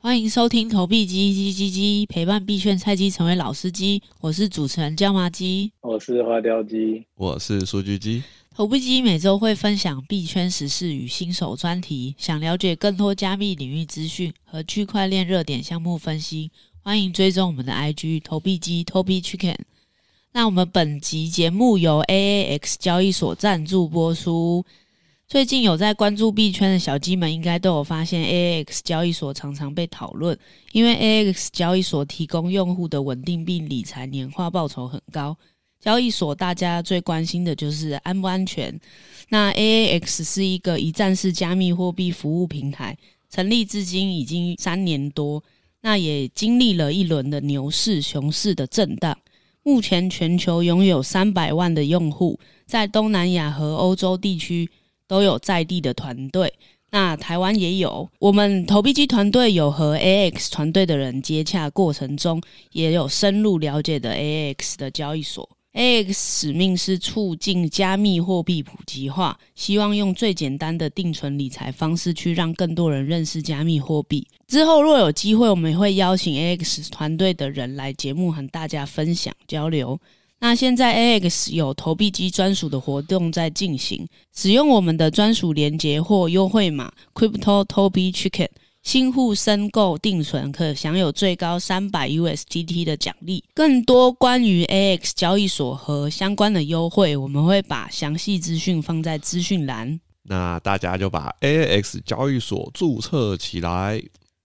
欢迎收听投币机机机机，陪伴币圈菜鸡成为老司机。我是主持人椒麻鸡，我是花雕鸡，我是数据鸡。投币机每周会分享币圈时事与新手专题，想了解更多加密领域资讯和区块链热点项目分析，欢迎追踪我们的 IG 投币机 Tobi Chicken。那我们本集节目由 AAX 交易所赞助播出。最近有在关注币圈的小鸡们，应该都有发现 AAX 交易所常常被讨论，因为 AAX 交易所提供用户的稳定币理财年化报酬很高。交易所大家最关心的就是安不安全。那 AAX 是一个一站式加密货币服务平台，成立至今已经三年多，那也经历了一轮的牛市、熊市的震荡。目前全球拥有三百万的用户，在东南亚和欧洲地区都有在地的团队。那台湾也有，我们投币机团队有和 AX 团队的人接洽过程中，也有深入了解的 AX 的交易所。AX 使命是促进加密货币普及化，希望用最简单的定存理财方式去让更多人认识加密货币。之后若有机会，我们也会邀请 AX 团队的人来节目和大家分享交流。那现在 AX 有投币机专属的活动在进行，使用我们的专属连接或优惠码 Crypto Tobi Chicken。新户申购定存可享有最高三百 USDT 的奖励。更多关于 AX 交易所和相关的优惠，我们会把详细资讯放在资讯栏。那大家就把 AX 交易所注册起来，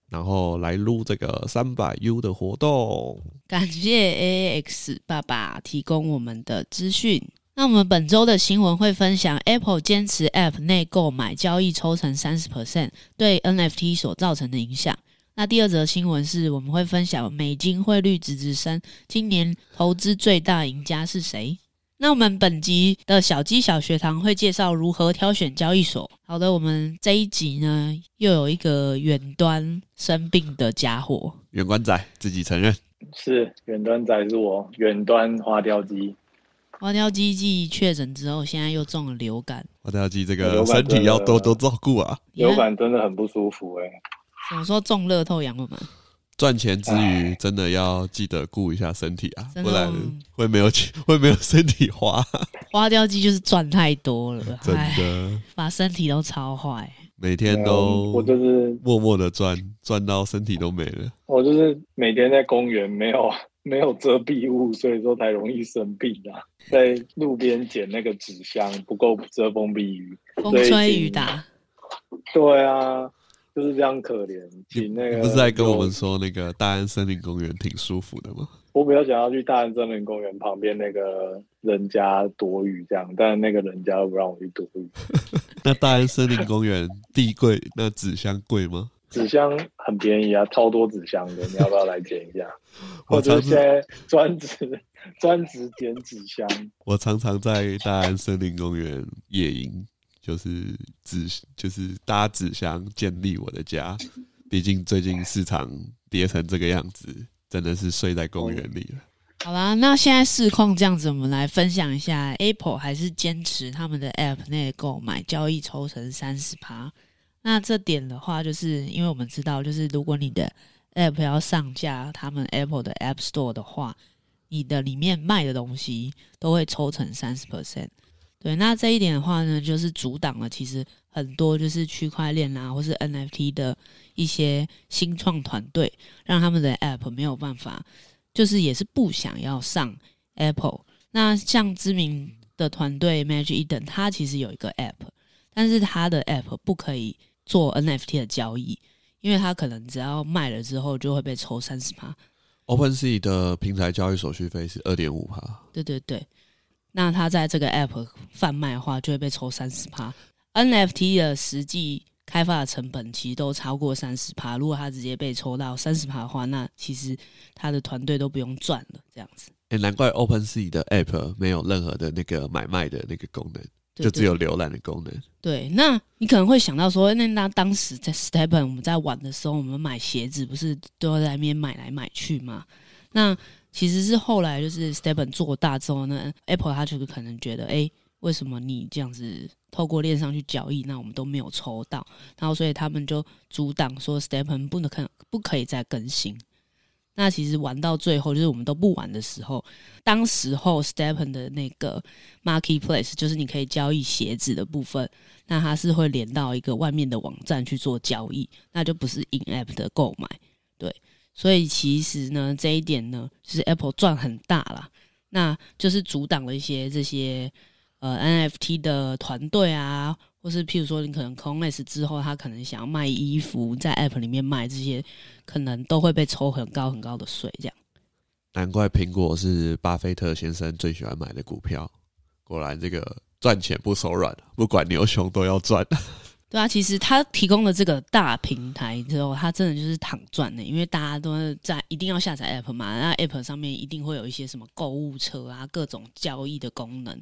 然后来撸这个三百 U 的活动。感谢 AAX 爸爸提供我们的资讯。那我们本周的新闻会分享 Apple 坚持 App 内购买交易抽成三十 percent 对 NFT 所造成的影响。那第二则新闻是我们会分享美金汇率直直升，今年投资最大赢家是谁？那我们本集的小鸡小学堂会介绍如何挑选交易所。好的，我们这一集呢又有一个远端生病的家伙，远端仔自己承认是远端仔是我，远端花雕鸡。花雕鸡继确诊之后，现在又中了流感。花雕鸡这个身体要多多照顾啊！流感真的很不舒服哎、欸。什么时候中乐透养了吗？赚钱之余，真的要记得顾一下身体啊，不然会没有钱，会没有身体花。花掉机就是赚太多了，真的把身体都操坏。每天都我就是默默的赚，赚到身体都没了。我就是每天在公园没有。没有遮蔽物，所以说才容易生病啊！在路边捡那个纸箱不够遮风避雨，风吹雨打。对啊，就是这样可怜。挺那个不是在跟我们说那个大安森林公园挺舒服的吗？我比较想要去大安森林公园旁边那个人家躲雨这样，但那个人家又不让我去躲雨。那大安森林公园地贵，那纸箱贵吗？纸箱很便宜啊，超多纸箱的，你要不要来捡一下？或者现在专职专职捡纸箱。我常常在大安森林公园野营，就是纸就是搭纸箱建立我的家。毕竟最近市场跌成这个样子，真的是睡在公园里了。好啦，那现在市况这样子，我们来分享一下，Apple 还是坚持他们的 App 内购买交易抽成三十趴。那这点的话，就是因为我们知道，就是如果你的 App 要上架他们 Apple 的 App Store 的话，你的里面卖的东西都会抽成三十 percent。对，那这一点的话呢，就是阻挡了其实很多就是区块链啊，或是 NFT 的一些新创团队，让他们的 App 没有办法，就是也是不想要上 Apple。那像知名的团队 Magic Eden，它其实有一个 App，但是它的 App 不可以。做 NFT 的交易，因为他可能只要卖了之后就会被抽三十趴。OpenSea 的平台交易手续费是二点五趴。对对对，那他在这个 App 贩卖的话，就会被抽三十趴。NFT 的实际开发的成本其实都超过三十趴。如果他直接被抽到三十趴的话，那其实他的团队都不用赚了。这样子，哎、欸，难怪 OpenSea 的 App 没有任何的那个买卖的那个功能。就只有浏览的功能。对，那你可能会想到说，那那当时在 STEPN 我们在玩的时候，我们买鞋子不是都要在那边买来买去吗？那其实是后来就是 Stepen 做大之后呢，Apple 它就是可能觉得，哎，为什么你这样子透过链上去交易，那我们都没有抽到，然后所以他们就阻挡说 STEPN 不能可不可以再更新。那其实玩到最后，就是我们都不玩的时候，当时候 Stepen 的那个 Marketplace，就是你可以交易鞋子的部分，那它是会连到一个外面的网站去做交易，那就不是 In App 的购买。对，所以其实呢，这一点呢，就是 Apple 赚很大啦，那就是阻挡了一些这些呃 NFT 的团队啊。或是譬如说，你可能 CloneX 之后，他可能想要卖衣服，在 App 里面卖这些，可能都会被抽很高很高的税。这样，难怪苹果是巴菲特先生最喜欢买的股票。果然，这个赚钱不手软，不管牛熊都要赚。对啊，其实他提供的这个大平台之后，他真的就是躺赚的，因为大家都是在一定要下载 App 嘛，那 App 上面一定会有一些什么购物车啊，各种交易的功能。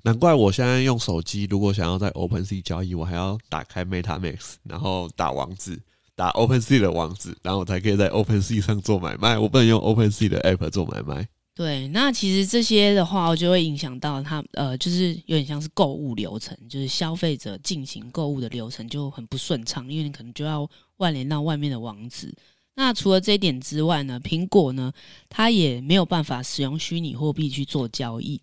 难怪我现在用手机，如果想要在 OpenSea 交易，我还要打开 MetaMask，然后打网址，打 OpenSea 的网址，然后我才可以在 OpenSea 上做买卖。我不能用 OpenSea 的 App 做买卖。对，那其实这些的话，就会影响到它，呃，就是有点像是购物流程，就是消费者进行购物的流程就很不顺畅，因为你可能就要外连到外面的网址。那除了这一点之外呢，苹果呢，它也没有办法使用虚拟货币去做交易。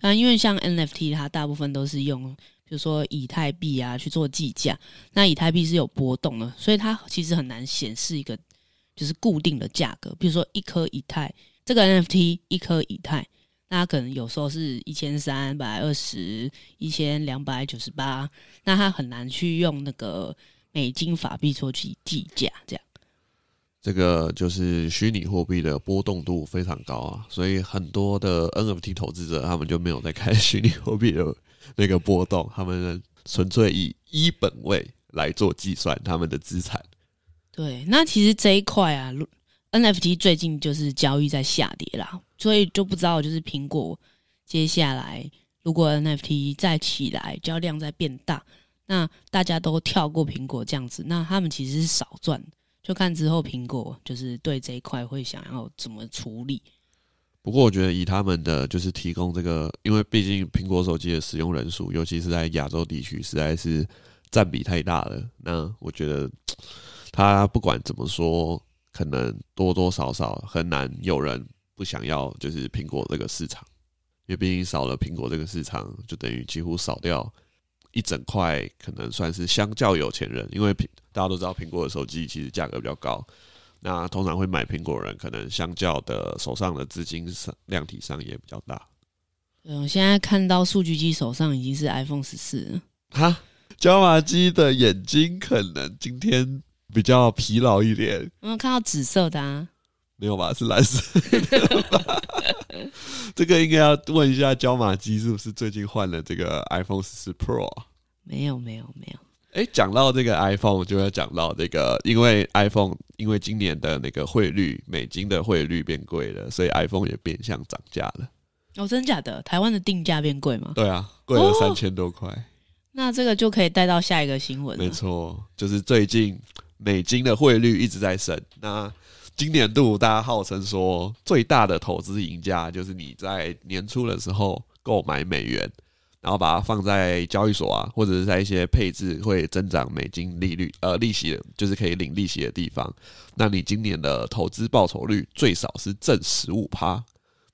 那因为像 NFT，它大部分都是用，比如说以太币啊去做计价。那以太币是有波动的，所以它其实很难显示一个就是固定的价格。比如说一颗以太，这个 NFT 一颗以太，那它可能有时候是一千三百二十、一千两百九十八，那它很难去用那个美金法币做去计价这样。这个就是虚拟货币的波动度非常高啊，所以很多的 NFT 投资者他们就没有在看 虚拟货币的那个波动，他们纯粹以一本位来做计算他们的资产。对，那其实这一块啊，NFT 最近就是交易在下跌啦，所以就不知道就是苹果接下来如果 NFT 再起来，交易量再变大，那大家都跳过苹果这样子，那他们其实是少赚。就看之后苹果就是对这一块会想要怎么处理。不过我觉得以他们的就是提供这个，因为毕竟苹果手机的使用人数，尤其是在亚洲地区，实在是占比太大了。那我觉得他不管怎么说，可能多多少少很难有人不想要就是苹果这个市场，因为毕竟少了苹果这个市场，就等于几乎少掉。一整块可能算是相较有钱人，因为苹大家都知道苹果的手机其实价格比较高，那通常会买苹果人可能相较的手上的资金上量体上也比较大。嗯，我现在看到数据机手上已经是 iPhone 十四了。哈，椒麻鸡的眼睛可能今天比较疲劳一点。有没有看到紫色的啊？没有吧？是蓝色的吧。这个应该要问一下椒麻鸡是不是最近换了这个 iPhone 十四 Pro？没有，没有，没有。哎，讲到这个 iPhone，就要讲到这个，因为 iPhone 因为今年的那个汇率，美金的汇率变贵了，所以 iPhone 也变相涨价了。哦，真的假的？台湾的定价变贵吗？对啊，贵了三千多块。哦。那这个就可以带到下一个新闻。没错，就是最近美金的汇率一直在升。那今年度大家号称说最大的投资赢家，就是你在年初的时候购买美元，然后把它放在交易所啊，或者是在一些配置会增长美金利率呃利息，就是可以领利息的地方。那你今年的投资报酬率最少是正十五趴，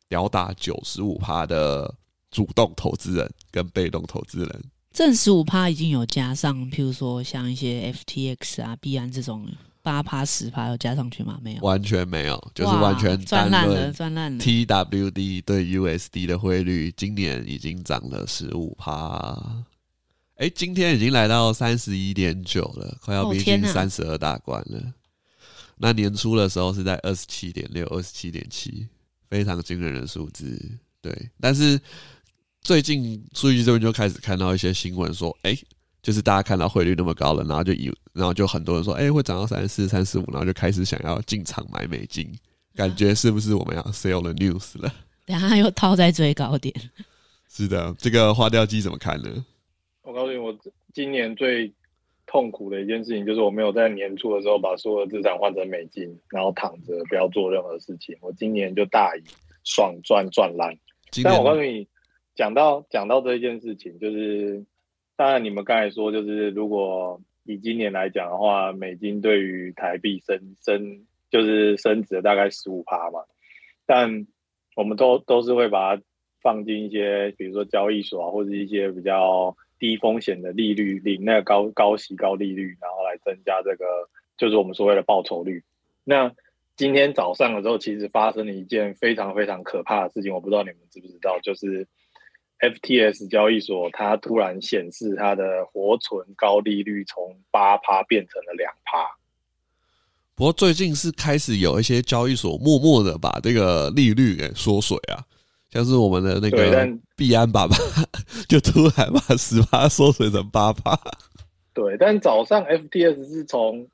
吊打九十五趴的主动投资人跟被动投资人。正十五趴已经有加上，譬如说像一些 FTX 啊、币安这种。八趴十趴要加上去吗？没有，完全没有，就是完全赚烂了，赚烂了。TWD 对 USD 的汇率今年已经涨了十五趴，哎，今天已经来到三十一点九了，快要逼近三十二大关了。哦，那年初的时候是在二十七点六、二十七点七，非常惊人的数字。对，但是最近数据这边就开始看到一些新闻说，哎。就是大家看到汇率那么高了，然后就以，然后就很多人说，哎、欸，会涨到三十四、三十五，然后就开始想要进场买美金，感觉是不是我们要 sell the news 了？等下又套在最高点。是的，这个花雕鸡怎么看呢？我告诉你，我今年最痛苦的一件事情就是我没有在年初的时候把所有的资产换成美金，然后躺着不要做任何事情。我今年就大赢，爽赚赚烂。但我告诉你，讲到讲到这一件事情，就是。当然你们刚才说，就是如果以今年来讲的话，美金对于台币升升就是升值了大概十五趴嘛，但我们都都是会把它放进一些，比如说交易所啊，或者一些比较低风险的利率，领那个高高息高利率，然后来增加这个就是我们所谓的报酬率。那今天早上的时候，其实发生了一件非常非常可怕的事情，我不知道你们知不知道，就是 FTX 交易所它突然显示它的活存高利率从八趴变成了两趴。不过最近是开始有一些交易所默默的把这个利率给缩水啊，像是我们的那个币安爸爸 就突然把十趴缩水成八趴。对，但早上 FTS 是从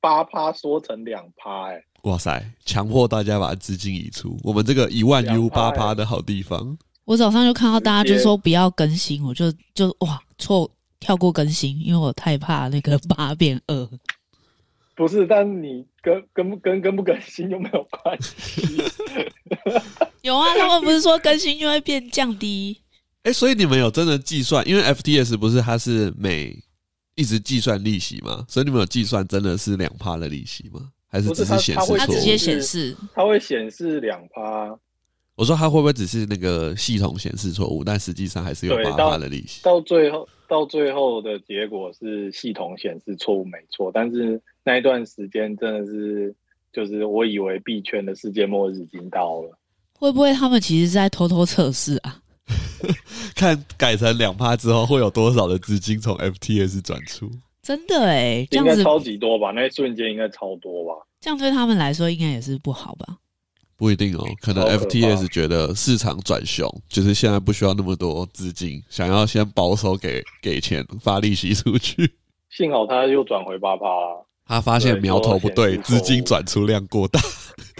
八趴缩成两趴，哎，哇塞！强迫大家把资金移出，我们这个一万 U 八趴的好地方。我早上就看到大家就说不要更新，我就就哇错跳过更新，因为我太怕那个八变二。不是，但你跟跟不跟跟不更新又没有关系。有啊，他们不是说更新就会变降低？哎、欸，所以你们有真的计算？因为 FTS 不是它是每一直计算利息吗？所以你们有计算真的是两趴的利息吗？还是只是显示？它直接显示，它会显示两趴。我说它会不会只是那个系统显示错误，但实际上还是有八趴的利息？到最后，到最后的结果是系统显示错误没错，但是。那一段时间真的是，就是我以为币圈的世界末日已经到了。会不会他们其实是在偷偷测试啊？看改成两趴之后会有多少的资金从 FTS 转出？真的哎，这样子应该超级多吧？那一瞬间应该超多吧？这样对他们来说应该也是不好吧？不一定哦，可能 FTS 觉得市场转熊，就是现在不需要那么多资金，想要先保守给给钱发利息出去。幸好他又转回八趴了。他发现苗头不对，资金转出量过大。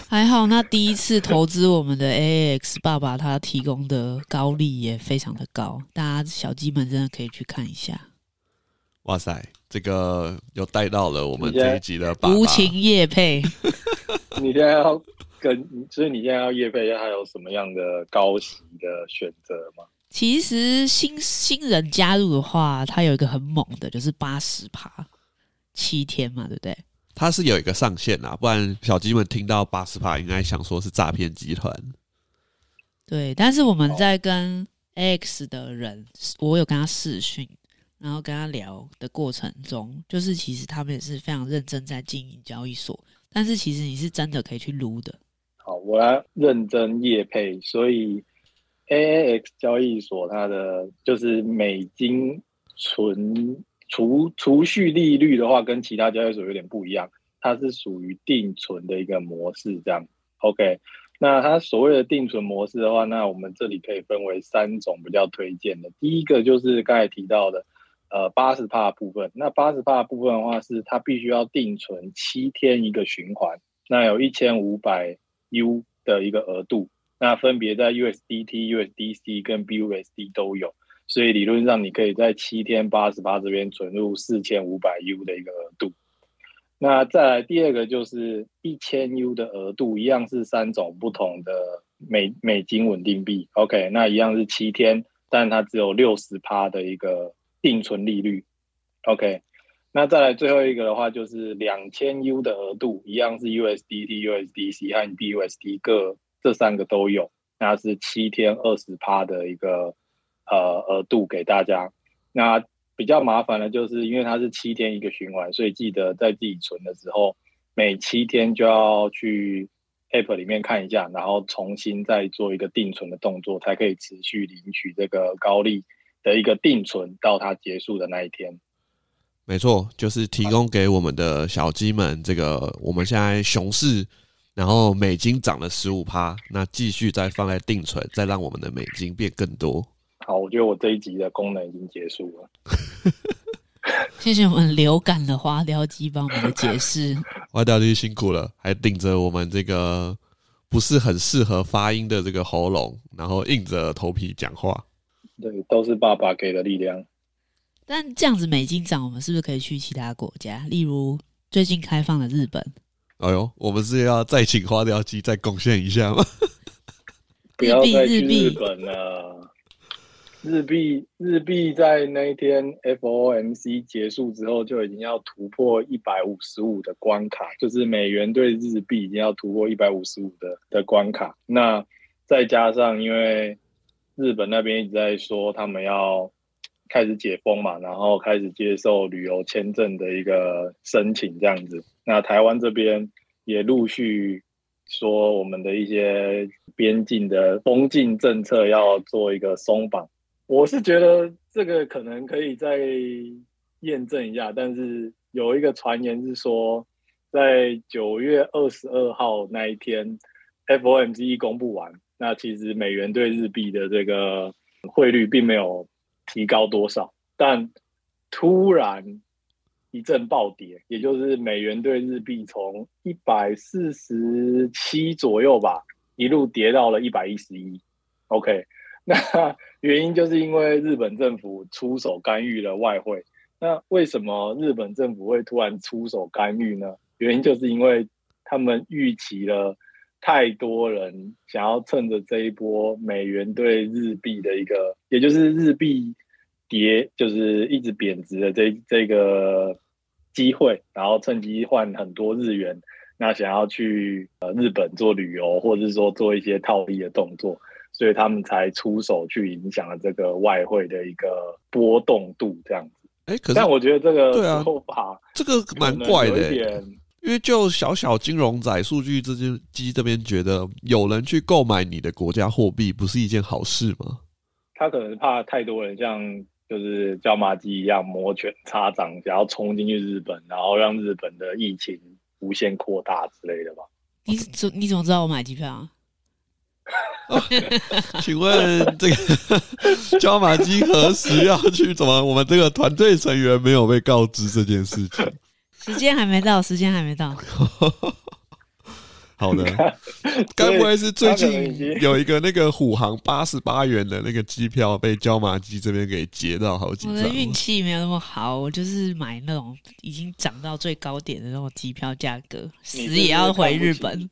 还好，那第一次投资我们的 AAX 爸爸，他提供的高利也非常的高，大家小鸡们真的可以去看一下。哇塞，这个又带到了我们这一集的爸爸无情夜配。你现在要跟，所以你现在要业配，还有什么样的高息的选择吗？其实新新人加入的话，他有一个很猛的，就是八十趴。七天嘛，对不对？它是有一个上限啊，不然小鸡们听到八十趴，应该想说是诈骗集团。对，但是我们在跟 X 的人，我有跟他视讯，然后跟他聊的过程中，就是其实他们也是非常认真在经营交易所，但是其实你是真的可以去撸的。我来认真业配，所以 AAX 交易所它的就是美金存。储储蓄利率的话，跟其他交易所有点不一样，它是属于定存的一个模式，这样。OK，那它所谓的定存模式的话，那我们这里可以分为三种比较推荐的。第一个就是刚才提到的，呃，八十帕部分。那八十帕部分的话，是它必须要定存七天一个循环，那有一千五百 U 的一个额度，那分别在 USDT、USDC 跟 BUSD 都有。所以理论上，你可以在七天八十八这边存入四千五百 U 的一个额度。那再来第二个就是一千 U 的额度，一样是三种不同的美美金稳定币。OK，那一样是七天，但它只有六十趴的一个定存利率。OK，那再来最后一个的话，就是两千 U 的额度，一样是 USDT、USDC 和 BUSD 各这三个都有，那是七天二十趴的一个。呃，额度给大家。那比较麻烦的就是，因为它是七天一个循环，所以记得在自己存的时候，每七天就要去 App 里面看一下，然后重新再做一个定存的动作，才可以持续领取这个高利的一个定存到它结束的那一天。没错，就是提供给我们的小鸡们这个，我们现在熊市，然后美金涨了十五趴，那继续再放在定存，再让我们的美金变更多。好，我觉得我这一集的功能已经结束了。谢谢我们流感的花雕鸡帮我们的解释。花雕鸡辛苦了，还顶着我们这个不是很适合发音的这个喉咙，然后硬着头皮讲话。对，都是爸爸给的力量。但这样子美金涨，我们是不是可以去其他国家？例如最近开放的日本？哎呦，我们是要再请花雕鸡再贡献一下吗？不要再去日本了。日币日币在那一天 FOMC 结束之后，就已经要突破一百五十五的关卡，就是美元对日币已经要突破一百五十五的的关卡。那再加上因为日本那边一直在说他们要开始解封嘛，然后开始接受旅游签证的一个申请这样子。那台湾这边也陆续说我们的一些边境的封禁政策要做一个松绑。我是觉得这个可能可以再验证一下，但是有一个传言是说，在九月二十二号那一天，FOMC 公布完，那其实美元对日币的这个汇率并没有提高多少，但突然一阵暴跌，也就是美元对日币从一百四十七左右吧，一路跌到了一百一十一。OK。那原因就是因为日本政府出手干预了外汇。那为什么日本政府会突然出手干预呢？原因就是因为他们预期了太多人想要趁着这一波美元对日币的一个，也就是日币跌，就是一直贬值的这这个机会，然后趁机换很多日元，那想要去呃日本做旅游，或者是说做一些套利的动作。所以他们才出手去影响了这个外汇的一个波动度，这样子。哎，可是但我觉得这个对啊，这个蛮怪的，因为就小小金融仔数据这件机这边觉得，有人去购买你的国家货币，不是一件好事吗？他可能怕太多人像就是椒麻鸡一样摩拳擦掌，想要冲进去日本，然后让日本的疫情无限扩大之类的吧。你怎你怎么知道我买机票啊？哦、请问这个椒麻鸡何时要去？怎么我们这个团队成员没有被告知这件事情？时间还没到，时间还没到。好的，该不会是最近有一个那个虎航八十八元的那个机票被椒麻鸡这边给截到好几张？我的运气没有那么好，我就是买那种已经涨到最高点的那种机票价格，死也要回日本。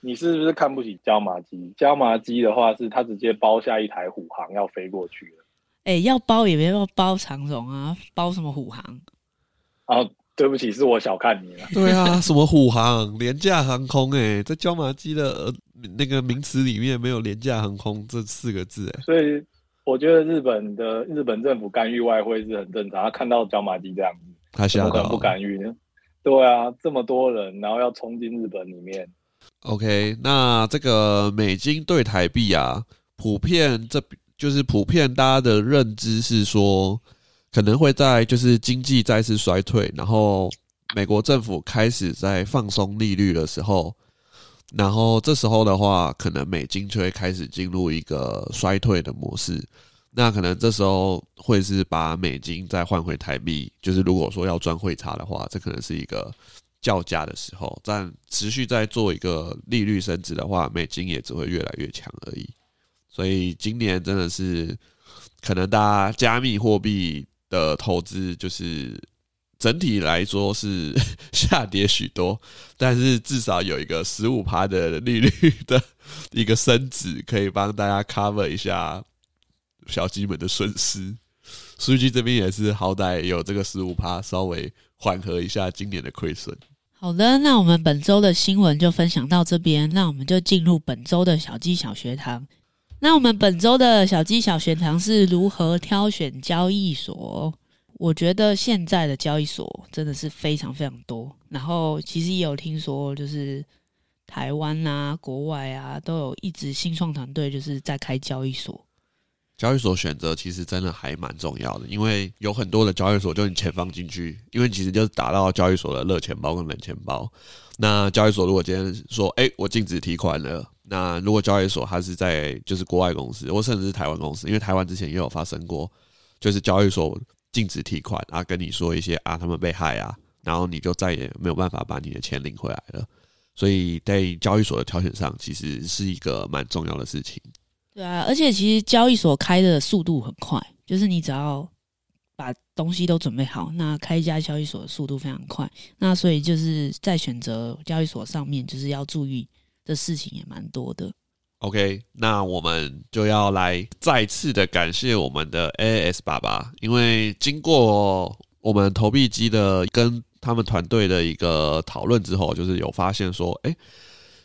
你是不是看不起椒麻鸡？椒麻鸡的话，是他直接包下一台虎航要飞过去了。哎、欸，要包也没有包长荣啊，包什么虎航？啊，对不起，是我小看你了。对啊，什么虎航？廉价航空、欸？哎，在椒麻鸡的那个名词里面没有廉价航空这四个字、欸。哎，所以我觉得日本的日本政府干预外汇是很正常。他看到椒麻鸡这样子，他想可能不干预呢？对啊，这么多人，然后要冲进日本里面。OK，那这个美金对台币啊，普遍这就是普遍大家的认知是说，可能会在就是经济再次衰退，然后美国政府开始在放松利率的时候，然后这时候的话，可能美金就会开始进入一个衰退的模式。那可能这时候会是把美金再换回台币，就是如果说要赚汇差的话，这可能是一个。叫价的时候，但持续在做一个利率升值的话，美金也只会越来越强而已。所以今年真的是可能大家加密货币的投资，就是整体来说是 下跌许多，但是至少有一个十五趴的利率的一个升值，可以帮大家 cover 一下小鸡们的损失。数据这边也是好歹有这个十五趴，稍微缓和一下今年的亏损。好的，那我们本周的新闻就分享到这边，那我们就进入本周的小鸡小学堂。那我们本周的小鸡小学堂是如何挑选交易所？我觉得现在的交易所真的是非常非常多，然后其实也有听说，就是台湾啊、国外啊都有一直新创团队，就是在开交易所。交易所选择其实真的还蛮重要的，因为有很多的交易所，就你钱放进去，因为其实就是打到交易所的热钱包跟冷钱包。那交易所如果今天说，哎、我禁止提款了，那如果交易所它是在就是国外公司，或甚至是台湾公司，因为台湾之前也有发生过，就是交易所禁止提款啊，跟你说一些啊，他们被害啊，然后你就再也没有办法把你的钱领回来了。所以在交易所的挑选上，其实是一个蛮重要的事情。对啊，而且其实交易所开的速度很快，就是你只要把东西都准备好，那开一家交易所的速度非常快。那所以就是在选择交易所上面，就是要注意的事情也蛮多的。OK，那我们就要来再次的感谢我们的 A S 爸爸，因为经过我们投币机的跟他们团队的一个讨论之后，就是有发现说，哎，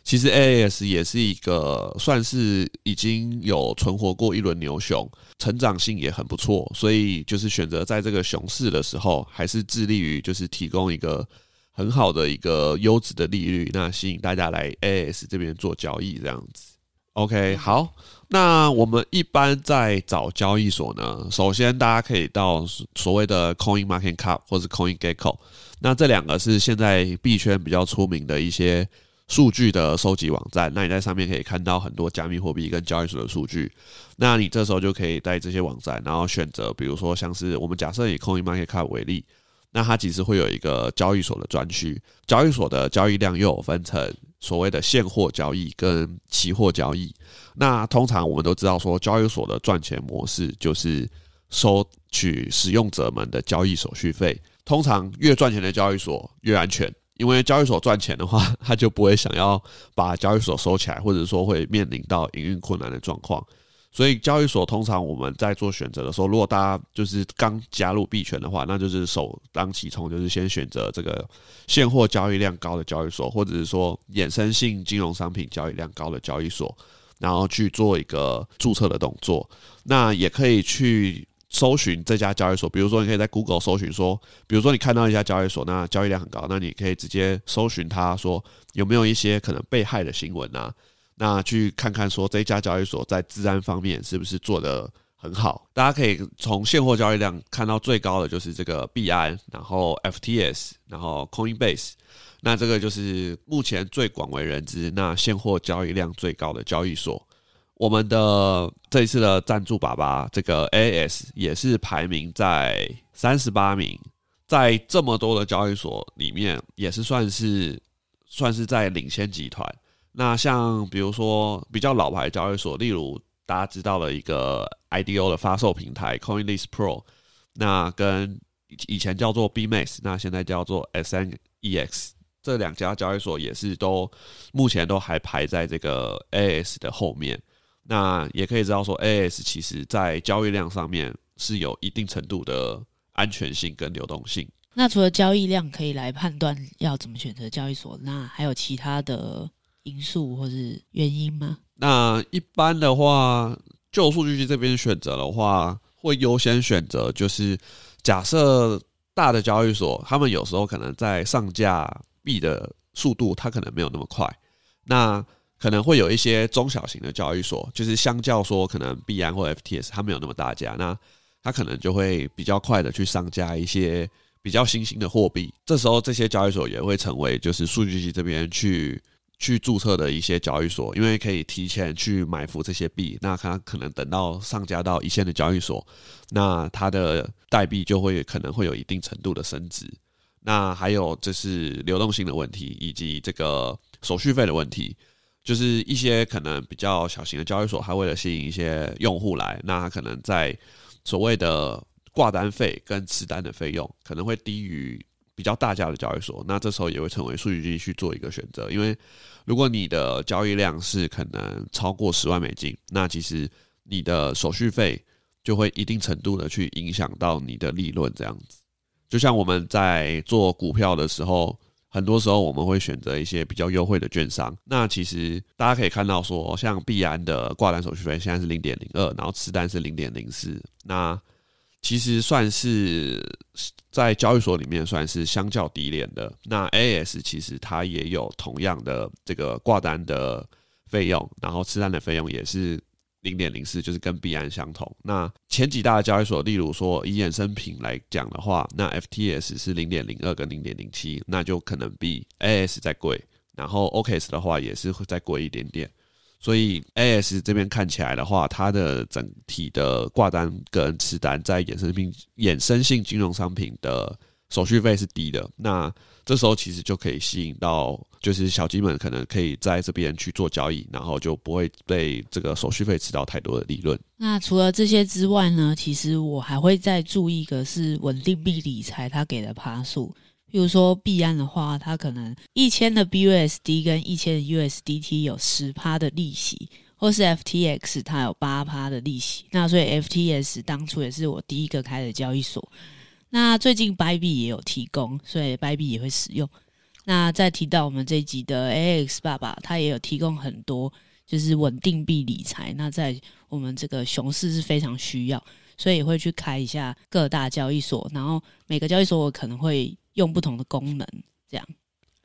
其实 A S 也是一个算是已经有存活过一轮牛熊，成长性也很不错，所以就是选择在这个熊市的时候，还是致力于就是提供一个很好的一个优质的利率，那吸引大家来 AAS 这边做交易这样子。OK，好，那我们一般在找交易所呢，首先大家可以到所谓的 Coin Market Cap 或是 Coin Gecko，那这两个是现在币圈比较出名的一些数据的收集网站。那你在上面可以看到很多加密货币跟交易所的数据。那你这时候就可以在这些网站，然后选择，比如说像是我们假设以 Coin Market Cap 为例，那它其实会有一个交易所的专区，交易所的交易量又有分成。所谓的现货交易跟期货交易，那通常我们都知道说，交易所的赚钱模式就是收取使用者们的交易手续费。通常越赚钱的交易所越安全，因为交易所赚钱的话，他就不会想要把交易所收起来，或者说会面临到营运困难的状况。所以交易所通常我们在做选择的时候，如果大家就是刚加入币圈的话，那就是首当其冲，就是先选择这个现货交易量高的交易所，或者是说衍生性金融商品交易量高的交易所，然后去做一个注册的动作。那也可以去搜寻这家交易所，比如说你可以在 Google 搜寻说，比如说你看到一家交易所，那交易量很高，那你可以直接搜寻它，说有没有一些可能被害的新闻啊。那去看看说这家交易所在治安方面是不是做得很好？大家可以从现货交易量看到最高的就是这个币安，然后 FTS，然后 Coinbase，那这个就是目前最广为人知、那现货交易量最高的交易所。我们的这一次的赞助爸爸这个 AS 也是排名在三十八名，在这么多的交易所里面，也是算是算是在领先集团。那像比如说比较老牌交易所，例如大家知道的一个 IDO 的发售平台 CoinList Pro，那跟以前叫做 BMax，那现在叫做 SNEX，这两家交易所也是都目前都还排在这个 A S 的后面。那也可以知道说 A S 其实在交易量上面是有一定程度的安全性跟流动性。那除了交易量可以来判断要怎么选择交易所，那还有其他的？因素或是原因吗？那一般的话，就数据集这边选择的话，会优先选择就是假设大的交易所，他们有时候可能在上架币的速度，它可能没有那么快。那可能会有一些中小型的交易所，就是相较说可能币安或 FTS，它没有那么大家，那它可能就会比较快的去上架一些比较新兴的货币。这时候这些交易所也会成为就是数据集这边去。去注册的一些交易所，因为可以提前去买伏这些币，那它可能等到上架到一线的交易所，那它的代币就会可能会有一定程度的升值。那还有就是流动性的问题，以及这个手续费的问题，就是一些可能比较小型的交易所，它为了吸引一些用户来，那它可能在所谓的挂单费跟持单的费用可能会低于。比较大家的交易所，那这时候也会成为数据集去做一个选择，因为如果你的交易量是可能超过十万美金，那其实你的手续费就会一定程度的去影响到你的利润。这样子，就像我们在做股票的时候，很多时候我们会选择一些比较优惠的券商。那其实大家可以看到说，像币安的挂单手续费现在是零点零二，然后持单是零点零四，那。其实算是在交易所里面算是相较低廉的。那 AS 其实它也有同样的这个挂单的费用，然后吃单的费用也是零点零四，就是跟币安相同。那前几大的交易所，例如说以衍生品来讲的话，那 FTS 是零点零二跟零点零七，那就可能比 AS 再贵。然后 OKX 的话也是会再贵一点点。所以 A S 这边看起来的话，它的整体的挂单跟持单在衍生品、衍生性金融商品的手续费是低的。那这时候其实就可以吸引到，就是小鸡们可能可以在这边去做交易，然后就不会被这个手续费吃到太多的利润。那除了这些之外呢，其实我还会再注意一个是稳定币理财它给的趴数。比如说币安的话，它可能一千的 BUSD 跟一千的 USDT 有十趴的利息，或是 FTX 它有八趴的利息。那所以 FTS 当初也是我第一个开的交易所。那最近 Byby 也有提供，所以 Byby 也会使用。那再提到我们这一集的 AX 爸爸，他也有提供很多就是稳定币理财。那在我们这个熊市是非常需要，所以也会去开一下各大交易所，然后每个交易所我可能会用不同的功能，这样。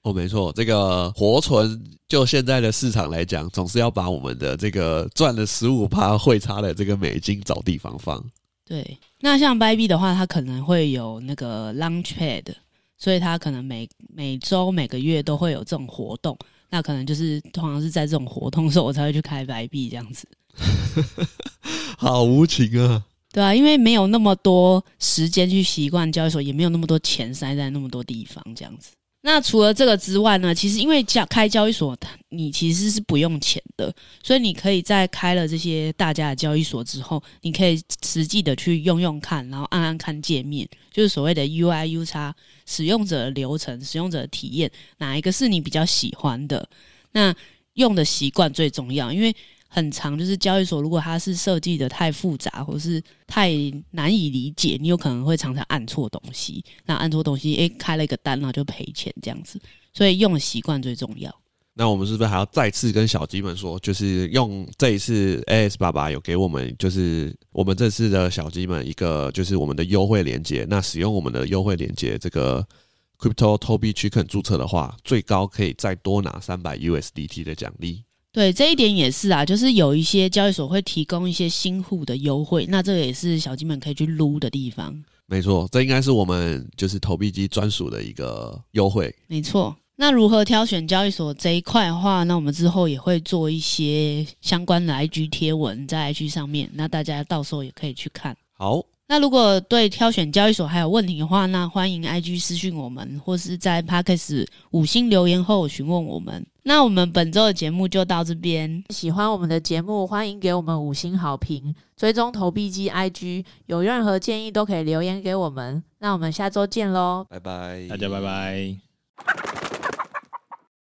哦，没错，这个活存就现在的市场来讲，总是要把我们的这个赚了十五趴汇差的这个美金找地方放。对，那像 Bybit 的话，它可能会有那个 Launchpad，所以它可能每每周、每个月都会有这种活动。那可能就是通常是在这种活动的时候，我才会去开 Bybit 这样子。好无情啊！对啊，因为没有那么多时间去习惯交易所，也没有那么多钱塞在那么多地方这样子。那除了这个之外呢，其实因为交开交易所，你其实是不用钱的，所以你可以在开了这些大家的交易所之后，你可以实际的去用用看，然后按按看界面，就是所谓的 UI UX 使用者流程、使用者的体验，哪一个是你比较喜欢的？那用的习惯最重要，因为。很长，就是交易所，如果它是设计的太复杂，或是太难以理解，你有可能会常常按错东西。那按错东西，诶，开了一个单，然后就赔钱这样子。所以用的习惯最重要。那我们是不是还要再次跟小鸡们说，就是用这一次 AX 爸爸有给我们，就是我们这次的小鸡们一个，就是我们的优惠链接。那使用我们的优惠链接，这个 Crypto Toby Chicken 注册的话，最高可以再多拿三百 USDT 的奖励。对，这一点也是啊，就是有一些交易所会提供一些新户的优惠，那这个也是小鸡们可以去撸的地方。没错，这应该是我们就是投币机专属的一个优惠。没错，那如何挑选交易所这一块的话，那我们之后也会做一些相关的 IG 贴文在 IG 上面，那大家到时候也可以去看。好。那如果对挑选交易所还有问题的话，那欢迎 IG 私讯我们，或是在 Podcast 五星留言后询问我们。那我们本周的节目就到这边。喜欢我们的节目，欢迎给我们五星好评，追踪投币机 IG，有任何建议都可以留言给我们。那我们下周见喽，拜拜，大家拜拜。